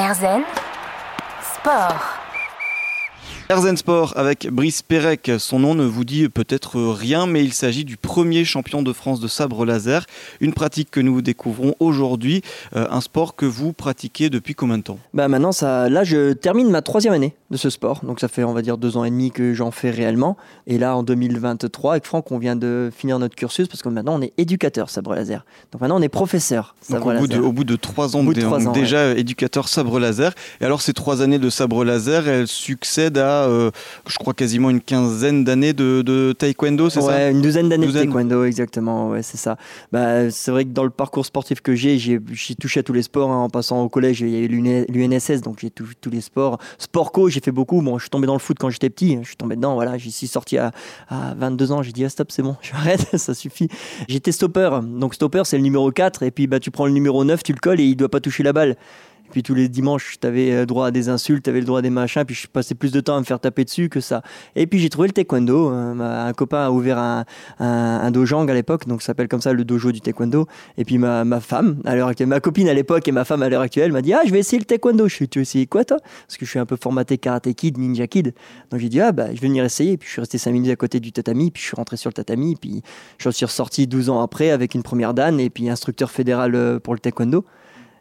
Erzen Sport. Erzen Sport avec Brice Pérec. Son nom ne vous dit peut-être rien, mais il s'agit du premier champion de France de sabre laser. Une pratique que nous découvrons aujourd'hui. Euh, un sport que vous pratiquez depuis combien de temps? Bah maintenant, ça, là, je termine ma troisième année de ce sport. Donc ça fait, on va dire, deux ans et demi que j'en fais réellement. Et là, en 2023, avec Franck, on vient de finir notre cursus parce que maintenant, on est éducateur sabre laser. Donc maintenant, on est professeur Donc sabre au, bout laser. de, au bout de trois ans, Au bout de donc trois ans, déjà éducateur sabre laser. Et alors ces trois années de sabre laser, elles succèdent à, euh, je crois, quasiment une quinzaine d'années de, de taekwondo, c'est ça? Ouais, une douzaine d'années de taekwondo, exactement. Ouais, c'est ça. Bah, c'est vrai que dans le parcours sportif que j'ai, j'ai touché à tous les sports. hein. En passant au collège, il y a eu l'UN- l'UNSS, donc j'ai touché tous les sports. Sport co, j'ai fait beaucoup. Bon, je suis tombé dans le foot quand j'étais petit. Je suis tombé dedans. Voilà, j'y suis sorti à, à 22 ans. J'ai dit, ah, stop, c'est bon, j'arrête, ça suffit. J'étais stopper. Donc, stopper, c'est le numéro 4. Et puis, bah, tu prends le numéro 9, tu le colles et il doit pas toucher la balle. Puis tous les dimanches, tu avais droit à des insultes, tu avais le droit à des machins, puis je passais plus de temps à me faire taper dessus que ça. Et puis j'ai trouvé le taekwondo. euh, un copain a ouvert un, un, dojang à l'époque, donc ça s'appelle comme ça le dojo du taekwondo. Et puis ma, femme, à l'heure ma copine à l'époque et ma femme à l'heure actuelle m'a dit Ah, je vais essayer le taekwondo. Je suis Tu veux essayer quoi toi? Parce que je suis un peu formaté karaté kid, ninja kid. Donc j'ai dit Ah, bah je vais venir essayer. Puis je suis resté 5 minutes à côté du tatami, puis je suis rentré sur le tatami, puis je suis ressorti 12 ans après avec une première dan et puis instructeur fédéral euh, pour le taekwondo.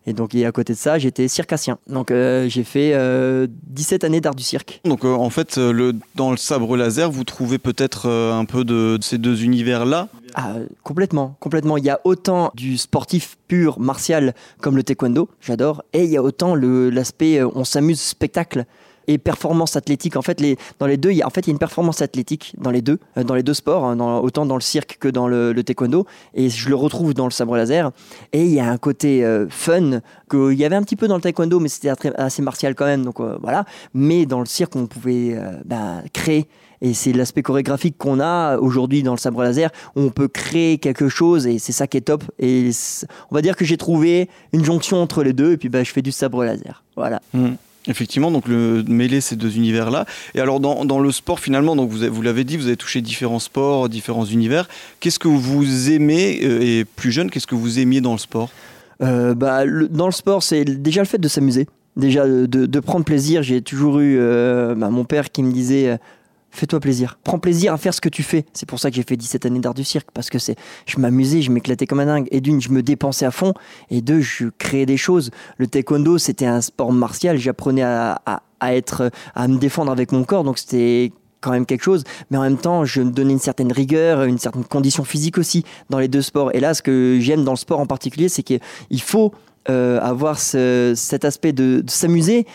Et donc, et à côté de ça, j'étais circassien. Donc, euh, j'ai fait euh, 17 années d'art du cirque. Donc euh, en fait, euh, le, dans le sabre laser, vous trouvez peut-être un peu de, de ces deux univers-là? Ah, complètement, complètement. Il y a autant du sportif pur, martial, comme le taekwondo, j'adore, et il y a autant l'aspect on s'amuse, spectacle et performance athlétique. En fait, les, dans les deux, il y a, en fait, une performance athlétique dans les deux, euh, dans les deux sports, hein, autant dans le cirque que dans le, taekwondo, et je le retrouve dans le sabre laser. Et il y a un côté euh, fun qu'il y avait un petit peu dans le taekwondo, mais c'était assez martial quand même, donc euh, voilà. Mais dans le cirque, on pouvait euh, ben, créer. Et c'est l'aspect chorégraphique qu'on a aujourd'hui dans le sabre laser. où On peut créer quelque chose et c'est ça qui est top. Et on va dire que j'ai trouvé une jonction entre les deux et puis bah, je fais du sabre laser. Voilà. Hmm. Effectivement, donc le mêler ces deux univers-là. Et alors dans, dans le sport finalement, donc vous, vous l'avez dit, vous avez touché différents sports, différents univers. Qu'est-ce que vous aimez euh, et plus jeune, qu'est-ce que vous aimiez dans le sport? Euh, bah, dans le sport, c'est déjà le fait de s'amuser. Déjà de, de- prendre plaisir. J'ai toujours eu euh, bah, mon père qui me disait Fais-toi plaisir. Prends plaisir à faire ce que tu fais. C'est pour ça que j'ai fait 17 années d'art du cirque. Parce que c'est, je m'amusais, je m'éclatais comme un dingue. Et d'une, je me dépensais à fond. Et deux, je créais des choses. Le taekwondo, c'était un sport martial. J'apprenais à, à- à être, à me défendre avec mon corps. Donc c'était quand même quelque chose, mais en même temps, je me donnais une certaine rigueur, une certaine condition physique aussi dans les deux sports. Et là, ce que j'aime dans le sport en particulier, c'est qu'il faut euh, avoir ce- cet aspect de s'amuser,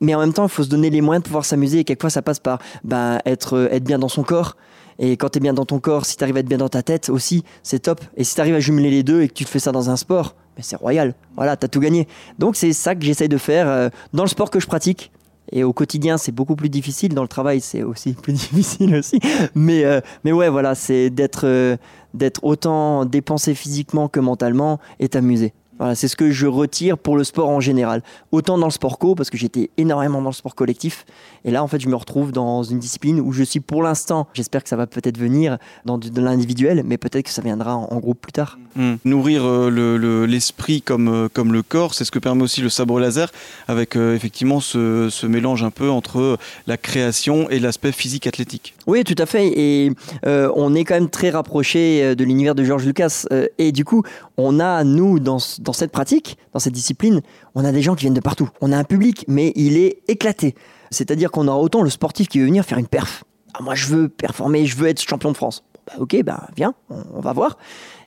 mais en même temps, il faut se donner les moyens de pouvoir s'amuser. Et quelquefois, ça passe par ben, être, euh, être bien dans son corps. Et quand tu es bien dans ton corps, si tu arrives à être bien dans ta tête aussi, c'est top. Et si tu arrives à jumeler les deux et que tu fais ça dans un sport, ben, c'est royal. Voilà, tu as tout gagné. Donc, c'est ça que j'essaye de faire euh, dans le sport que je pratique. Et au quotidien, c'est beaucoup plus difficile. Dans le travail, c'est aussi plus difficile aussi. Mais, euh, mais ouais, voilà, c'est d'être d'être autant dépensé physiquement que mentalement et t'amuser. Voilà, c'est ce que je retire pour le sport en général. Autant dans le sport co, parce que j'étais énormément dans le sport collectif. Et là, en fait, je me retrouve dans une discipline où je suis pour l'instant, j'espère que ça va peut-être venir dans de l'individuel, mais peut-être que ça viendra en, en groupe plus tard. Hmm. Nourrir euh, le- le- l'esprit comme, euh, comme le corps, c'est ce que permet aussi le sabre laser, avec euh, effectivement ce, ce mélange un peu entre la création et l'aspect physique athlétique. Oui, tout à fait. Et on est quand même très rapproché de l'univers de George Lucas. Et du coup, on a, nous, dans, ce- dans cette pratique, dans cette discipline, on a des gens qui viennent de partout. On a un public, mais il est éclaté. C'est-à-dire qu'on aura autant le sportif qui veut venir faire une perf. Ah, moi, je veux performer, je veux être champion de France. Bah, ok, bah, viens, on va voir.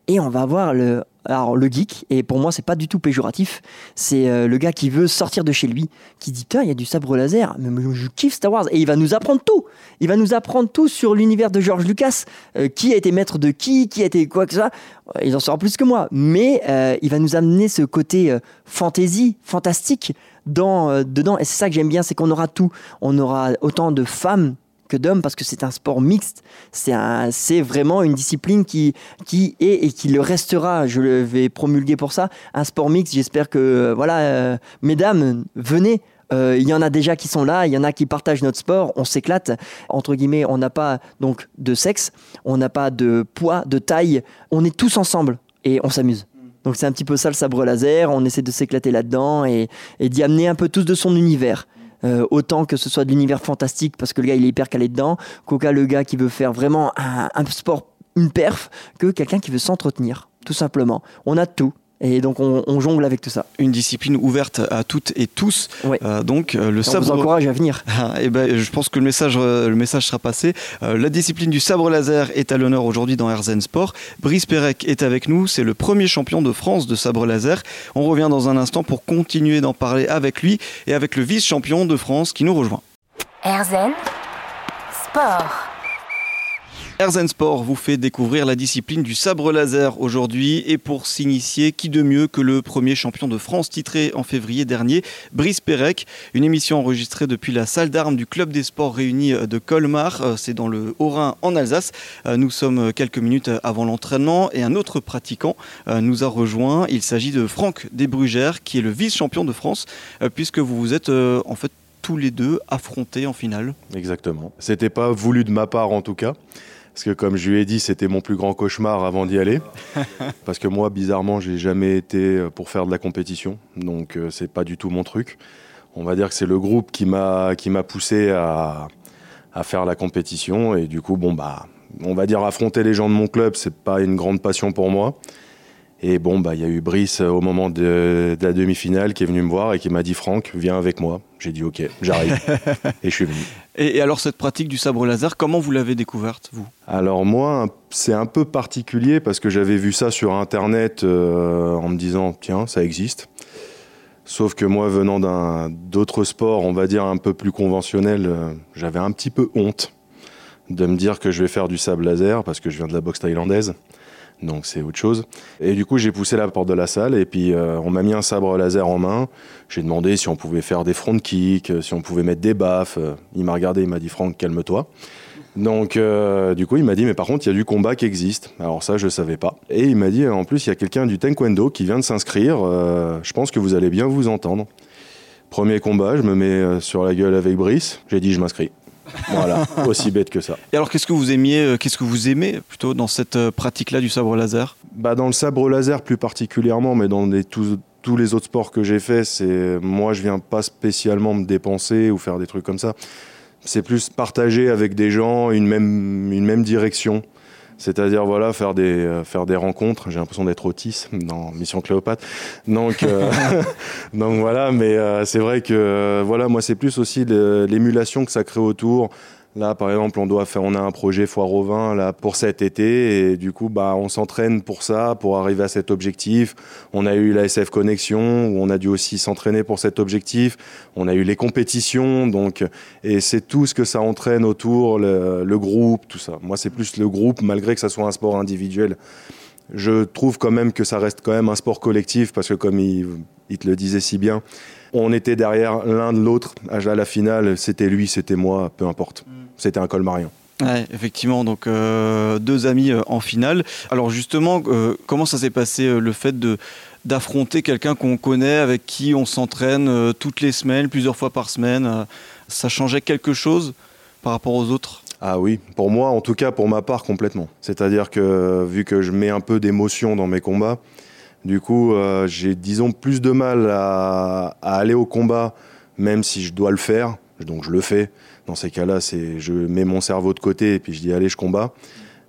Et on va voir le, alors, le geek. Et pour moi, c'est pas du tout péjoratif. C'est euh, le gars qui veut sortir de chez lui, qui dit Putain, il y a du sabre laser, mais je kiffe Star Wars. Et il va nous apprendre tout. Il va nous apprendre tout sur l'univers de George Lucas. Euh, qui a été maître de qui, qui a été quoi que ça. Euh, Il en saura plus que moi. Mais il va nous amener ce côté fantasy, fantastique dans, dedans. Et c'est ça que j'aime bien, c'est qu'on aura tout. On aura autant de femmes que d'hommes parce que c'est un sport mixte. C'est un, c'est vraiment une discipline qui, qui est et qui le restera. Je le vais promulguer pour ça. Un sport mixte. J'espère que, euh, voilà, euh, mesdames, venez. Euh, Il y en a déjà qui sont là, il y en a qui partagent notre sport, on s'éclate. Entre guillemets, on n'a pas donc de sexe, on n'a pas de poids, de taille, on est tous ensemble et on s'amuse. Donc c'est un petit peu ça le sabre laser, on essaie de s'éclater là-dedans et, et d'y amener un peu tous de son univers. Euh, autant que ce soit de l'univers fantastique parce que le gars il est hyper calé dedans, qu'aucun le gars qui veut faire vraiment un, un sport, une perf, que quelqu'un qui veut s'entretenir, tout simplement. On a tout. Et donc on, on, jongle avec tout ça. Une discipline ouverte à toutes et tous. Ouais. Euh, donc euh, le on sabre. vous encourage à venir. et ben, je pense que le message, euh, le message sera passé. Euh, la discipline du sabre laser est à l'honneur aujourd'hui dans Herzen Sport. Brice Pérec est avec nous. C'est le premier champion de France de sabre laser. On revient dans un instant pour continuer d'en parler avec lui et avec le vice-champion de France qui nous rejoint. Erzen Sport. Erzen Sport vous fait découvrir la discipline du sabre laser aujourd'hui et pour s'initier, qui de mieux que le premier champion de France titré en février dernier, Brice Pérec, une émission enregistrée depuis la salle d'armes du club des sports réunis de Colmar, Euh, c'est dans le Haut-Rhin en Alsace. Euh, Nous sommes quelques minutes avant l'entraînement et un autre pratiquant euh, nous a rejoint. Il s'agit de Franck Desbrugères qui est le vice-champion de France euh, puisque vous vous êtes euh, en fait tous les deux affrontés en finale. Exactement. C'était pas voulu de ma part en tout cas. Parce que comme je lui ai dit, c'était mon plus grand cauchemar avant d'y aller. Parce que moi, bizarrement, j'ai jamais été pour faire de la compétition. Donc euh, c'est pas du tout mon truc. On va dire que c'est le groupe qui m'a qui m'a poussé à, à faire la compétition. Et du coup, bon bah, on va dire affronter les gens de mon club, c'est pas une grande passion pour moi. Et bon, bah, il y a eu Brice euh, au moment de, de la demi-finale qui est venu me voir et qui m'a dit Franck, viens avec moi. J'ai dit ok, j'arrive. et je suis venu. Et, et alors cette pratique du sabre laser, comment vous l'avez découverte, vous? Alors moi, c'est un peu particulier parce que j'avais vu ça sur Internet euh, en me disant, tiens, ça existe. Sauf que moi, venant d'un d'autres sports, on va dire un peu plus conventionnels, euh, j'avais un petit peu honte de me dire que je vais faire du sable laser parce que je viens de la boxe thaïlandaise. Donc c'est autre chose. Et du coup, j'ai poussé la porte de la salle et puis euh, on m'a mis un sabre laser en main. J'ai demandé si on pouvait faire des front kicks, si on pouvait mettre des baffes. Euh, Il m'a regardé, il m'a dit Franck, calme-toi. Donc euh, du coup, il m'a dit mais par contre, il y a du combat qui existe. Alors ça, je savais pas. Et il m'a dit en plus, il y a quelqu'un du taekwondo qui vient de s'inscrire. Euh, je pense que vous allez bien vous entendre. Premier combat, je me mets euh, sur la gueule avec Brice. J'ai dit je m'inscris. Voilà, aussi bête que ça. Et alors qu'est-ce que vous aimiez, euh, qu'est-ce que vous aimez plutôt dans cette euh, pratique-là du sabre laser? Bah dans le sabre laser plus particulièrement, mais dans les, tous, tous les autres sports que j'ai fait, c'est moi je viens pas spécialement me dépenser ou faire des trucs comme ça. C'est plus partager avec des gens une même, une même direction. C'est-à-dire voilà faire des euh, faire des rencontres. J'ai l'impression d'être Otis dans Mission Cléopâtre. Donc euh, donc voilà, mais euh, c'est vrai que euh, voilà moi c'est plus aussi l'émulation que ça crée autour. Là, par exemple, on doit faire, on a un projet foire au vin là pour cet été et du coup, bah, on s'entraîne pour ça, pour arriver à cet objectif. On a eu la SF Connexion où on a dû aussi s'entraîner pour cet objectif. On a eu les compétitions, donc et c'est tout ce que ça entraîne autour, le, groupe, tout ça. Moi, c'est plus le groupe, malgré que ça soit un sport individuel. Je trouve quand même que ça reste quand même un sport collectif parce que comme il, il te le disait si bien, on était derrière l'un de l'autre à la finale. C'était lui, c'était moi, peu importe. C'était un colmarien. Ouais, effectivement, donc euh, deux amis euh, en finale. Alors justement, euh, comment ça s'est passé euh, le fait de d'affronter quelqu'un qu'on connaît, avec qui on s'entraîne euh, toutes les semaines, plusieurs fois par semaine euh, Ça changeait quelque chose par rapport aux autres? Ah oui, pour moi, en tout cas pour ma part, complètement. C'est-à-dire que vu que je mets un peu d'émotion dans mes combats, du coup, euh, j'ai disons plus de mal à, aller au combat, même si je dois le faire. Donc je le fais. Dans ces cas-là, c'est je mets mon cerveau de côté et puis je dis allez, je combats.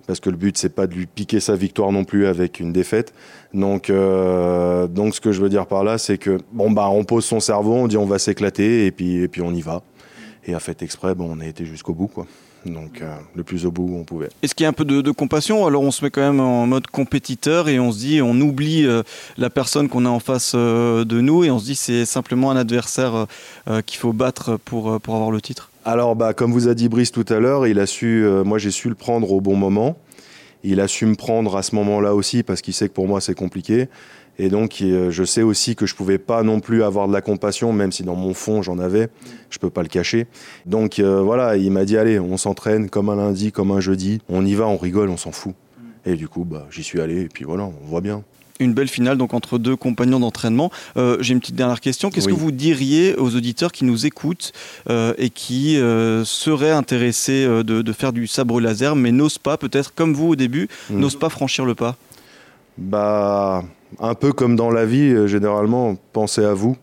Parce que le but, c'est pas de lui piquer sa victoire non plus avec une défaite. Donc, euh, donc ce que je veux dire par là, c'est que bon bah on pose son cerveau, on dit on va s'éclater et puis puis on y va. Et à fait exprès, on a été jusqu'au bout. Donc, euh, le plus au bout où on pouvait. Est-ce qu'il y a un peu de, de compassion Alors on se met quand même en mode compétiteur et on se dit, on oublie euh, la personne qu'on a en face euh, de nous et on se dit c'est simplement un adversaire qu'il faut battre pour, pour avoir le titre? Alors, bah, comme vous a dit Brice tout à l'heure, il a su, euh, moi j'ai su le prendre au bon moment. Il a su me prendre à ce moment-là aussi parce qu'il sait que pour moi c'est compliqué. Et donc, il- je sais aussi que je pouvais pas non plus avoir de la compassion, même si dans mon fond j'en avais. Je peux pas le cacher. Donc euh, voilà, il m'a dit allez, on s'entraîne comme un lundi, comme un jeudi. On y va, on rigole, on s'en fout. Et du coup, bah, j'y suis allé. Et puis voilà, on voit bien. Une belle finale donc entre deux compagnons d'entraînement. Euh, J'ai une petite dernière question. Qu'est-ce Oui. que vous diriez aux auditeurs qui nous écoutent euh, et qui euh, seraient intéressés de, de faire du sabre laser mais n'osent pas, peut-être comme vous au début, Mm. n'osent pas franchir le pas? Bah, Un peu comme dans la vie, généralement, pensez à vous.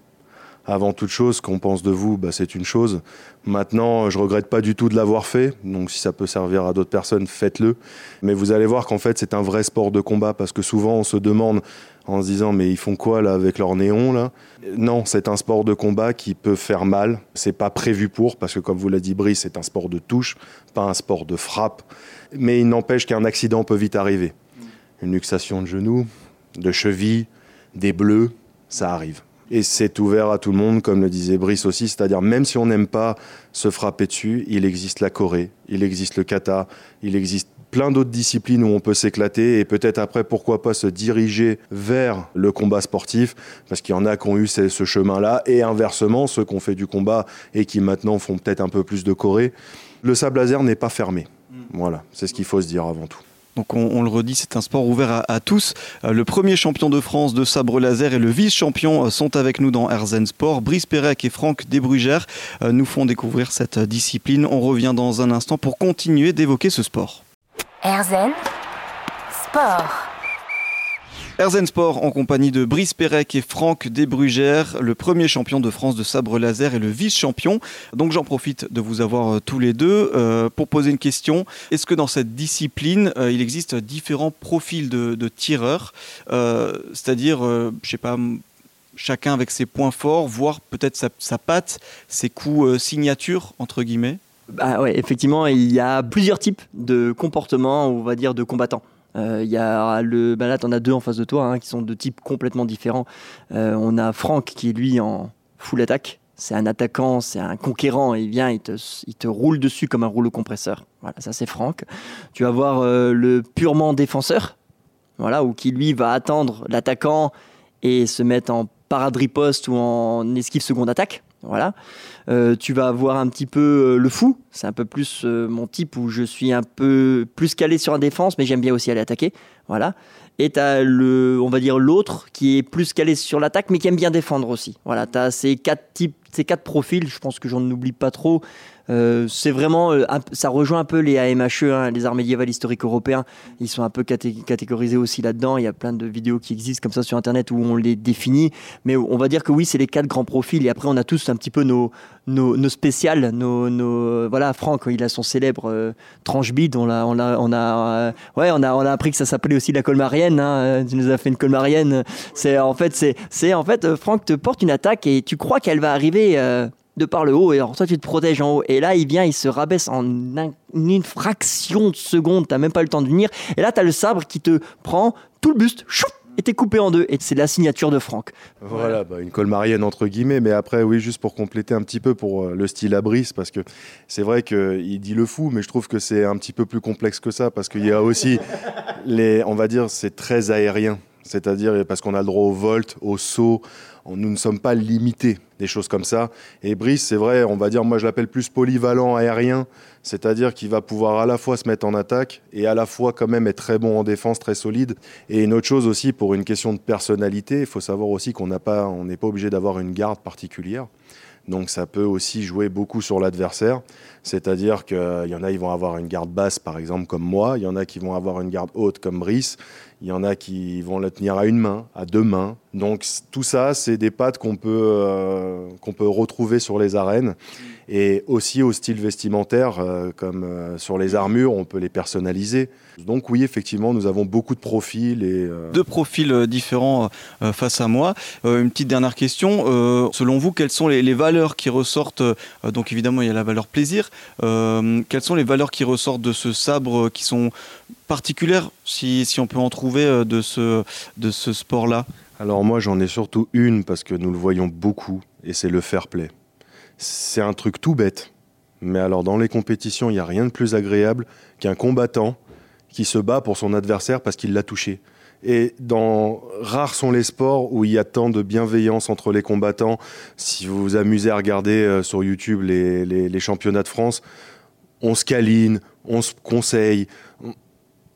Avant toute chose, qu'on pense de vous, bah, c'est une chose. Maintenant, je regrette pas du tout de l'avoir fait. Donc, si ça peut servir à d'autres personnes, faites-le. Mais vous allez voir qu'en fait, c'est un vrai sport de combat parce que souvent, on se demande en se disant, mais ils font quoi là avec leur néon là? Non, c'est un sport de combat qui peut faire mal. C'est pas prévu pour parce que, comme vous l'a dit Brice, c'est un sport de touche, pas un sport de frappe. Mais il n'empêche qu'un accident peut vite arriver. Une luxation de genou, de cheville, des bleus, ça arrive. Et c'est ouvert à tout le monde, comme le disait Brice aussi, c'est-à-dire même si on n'aime pas se frapper dessus, il existe la Corée, il existe le kata, il existe plein d'autres disciplines où on peut s'éclater et peut-être après pourquoi pas se diriger vers le combat sportif parce qu'il y en a qui ont eu ce, ce chemin-là et inversement ceux qui ont fait du combat et qui maintenant font peut-être un peu plus de Corée. Le sable laser n'est pas fermé. Voilà, c'est ce qu'il faut se dire avant tout. Donc on, le redit, c'est un sport ouvert à, tous. Euh, le premier champion de France de sabre laser et le vice-champion euh, sont avec nous dans Herzen Sport. Brice Pérec et Franck Desbrugères euh, nous font découvrir cette discipline. On revient dans un instant pour continuer d'évoquer ce sport. Erzen Sport. Erzen Sport en compagnie de Brice Pérec et Franck Desbrugères, le premier champion de France de sabre laser et le vice-champion. Donc j'en profite de vous avoir euh, tous les deux euh, pour poser une question. Est-ce que dans cette discipline, euh, il existe différents profils de, tireurs C'est-à-dire, euh, je sais pas, chacun avec ses points forts, voire peut-être sa, patte, ses coups signature, entre guillemets? Bah effectivement, il y a plusieurs types de comportements, on va dire, de combattants. Euh, Il y a le, bah là, t'en as deux en face de toi, hein, qui sont de types complètement différents. Euh, on a Franck qui est lui en full attaque. C'est un attaquant, c'est un conquérant. Il vient, il te, il te roule dessus comme un rouleau compresseur. Voilà, ça c'est Franck. Tu vas voir euh, le purement défenseur, voilà, ou qui lui va attendre l'attaquant et se mettre en parade-riposte ou en esquive seconde attaque. Voilà. Euh, tu vas avoir un petit peu euh, le fou. C'est un peu plus euh, mon type où je suis un peu plus calé sur la défense, mais j'aime bien aussi aller attaquer. Voilà. Et tu as le, on va dire l'autre qui est plus calé sur l'attaque, mais qui aime bien défendre aussi. Voilà. Tu as ces quatre types, ces quatre profils. Je pense que j'en oublie pas trop. Euh, c'est vraiment, euh, ça rejoint un peu les AMHE, hein, les arts médiévales historiques européens. Ils sont un peu caté- catégorisés aussi là-dedans. Il y a plein de vidéos qui existent comme ça sur Internet où on les définit. Mais on va dire que oui, c'est les quatre grands profils. Et après, on a tous un petit peu nos, spéciales. Nos, nos, voilà, Franck, il a son célèbre euh, tranche bide. On a, on a, euh, ouais, on a, on a appris que ça s'appelait aussi la colmarienne. Hein. Euh, Tu nous as fait une colmarienne. C'est en fait, c'est, en fait, euh, Franck te porte une attaque et tu crois qu'elle va arriver. De par le haut, et alors toi tu te protèges en haut, et là il vient, il se rabaisse en un- une fraction de seconde, t'as même pas le temps de venir, et là t'as le sabre qui te prend tout le buste, et t'es coupé en deux, et c'est la signature de Franck. Voilà, bah, une colmarienne entre guillemets, mais après, oui, juste pour compléter un petit peu pour euh, le style à Brice, parce que c'est vrai qu'il dit le fou, mais je trouve que c'est un petit peu plus complexe que ça, parce qu'il y a aussi les, on va dire, c'est très aérien, c'est-à-dire parce qu'on a le droit au volt, au saut, nous ne sommes pas limités, des choses comme ça. Et Brice, c'est vrai, on va dire, moi je l'appelle plus polyvalent aérien, c'est-à-dire qu'il va pouvoir à la fois se mettre en attaque et à la fois quand même être très bon en défense, très solide. Et une autre chose aussi, pour une question de personnalité, il faut savoir aussi qu'on n'a pas, n'est pas obligé d'avoir une garde particulière. Donc ça peut aussi jouer beaucoup sur l'adversaire. C'est-à-dire qu'il y en a, ils vont avoir une garde basse, par exemple, comme moi. Il y en a qui vont avoir une garde haute, comme Brice. Il y en a qui vont la tenir à une main, à deux mains. Donc tout ça, c'est des pattes qu'on peut, euh, peut retrouver sur les arènes. Et aussi au style vestimentaire, euh, comme euh, sur les armures, on peut les personnaliser. Donc oui, effectivement, nous avons beaucoup de profils et... Deux profils différents face à moi. Une petite dernière question. Selon vous, quelles sont les, valeurs qui ressortent Donc évidemment, il y a la valeur plaisir. Quelles sont les valeurs qui ressortent de ce sabre qui sont particulières, si, si on peut en trouver, euh, de ce, de ce sport-là? Alors moi j'en ai surtout une parce que nous le voyons beaucoup et c'est le fair play. C'est un truc tout bête, mais alors dans les compétitions il n'y a rien de plus agréable qu'un combattant qui se bat pour son adversaire parce qu'il l'a touché. Et dans rares sont les sports où il y a tant de bienveillance entre les combattants. Si vous vous amusez à regarder euh, sur YouTube les, les- les championnats de France, on se câline, on se conseille.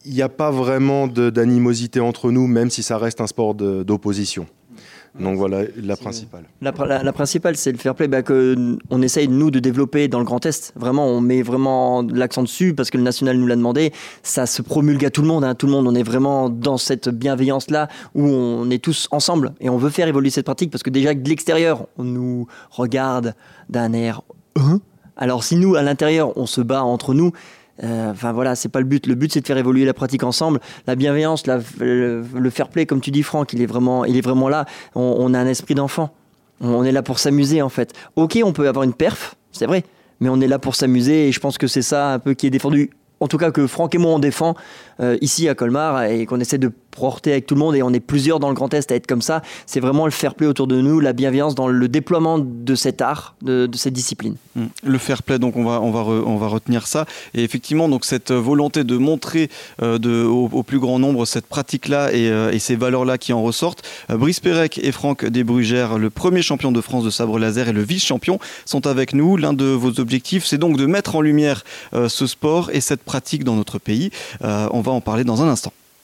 Il n'y a pas vraiment d'animosité entre nous, même si ça reste un sport d'opposition. Donc voilà, la principale. La, la, la principale, c'est le fair play bah, que on essaye nous de développer dans le Grand Est. Vraiment, on met vraiment l'accent dessus parce que le national nous l'a demandé. Ça se promulgue à tout le monde. Hein. Tout le monde, on est vraiment dans cette bienveillance là où on est tous ensemble et on veut faire évoluer cette pratique parce que déjà de l'extérieur, on nous regarde d'un air. Hein? Alors si nous, à l'intérieur, on se bat entre nous. Euh, Enfin voilà, c'est pas le but. Le but c'est de faire évoluer la pratique ensemble. La bienveillance, la, le, fair play, comme tu dis, Franck, il est vraiment, il est vraiment là. On, on a un esprit d'enfant. On est là pour s'amuser en fait. Ok, on peut avoir une perf, c'est vrai, mais on est là pour s'amuser et je pense que c'est ça un peu qui est défendu. En tout cas que Franck et moi on défend euh, ici à Colmar et qu'on essaie de porter avec tout le monde et on est plusieurs dans le Grand Est à être comme ça. C'est vraiment le fair play autour de nous, la bienveillance dans le déploiement de cet art, de, cette discipline. Mmh. Le fair play, donc on va, on va, on va retenir ça. Et effectivement, donc cette volonté de montrer euh, au, plus grand nombre cette pratique-là et, euh, ces valeurs-là qui en ressortent. Brice Pérec et Franck Desbrugères, le premier champion de France de sabre laser et le vice-champion, sont avec nous. L'un de vos objectifs, c'est donc de mettre en lumière ce sport et cette pratique dans notre pays. on va en parler dans un instant.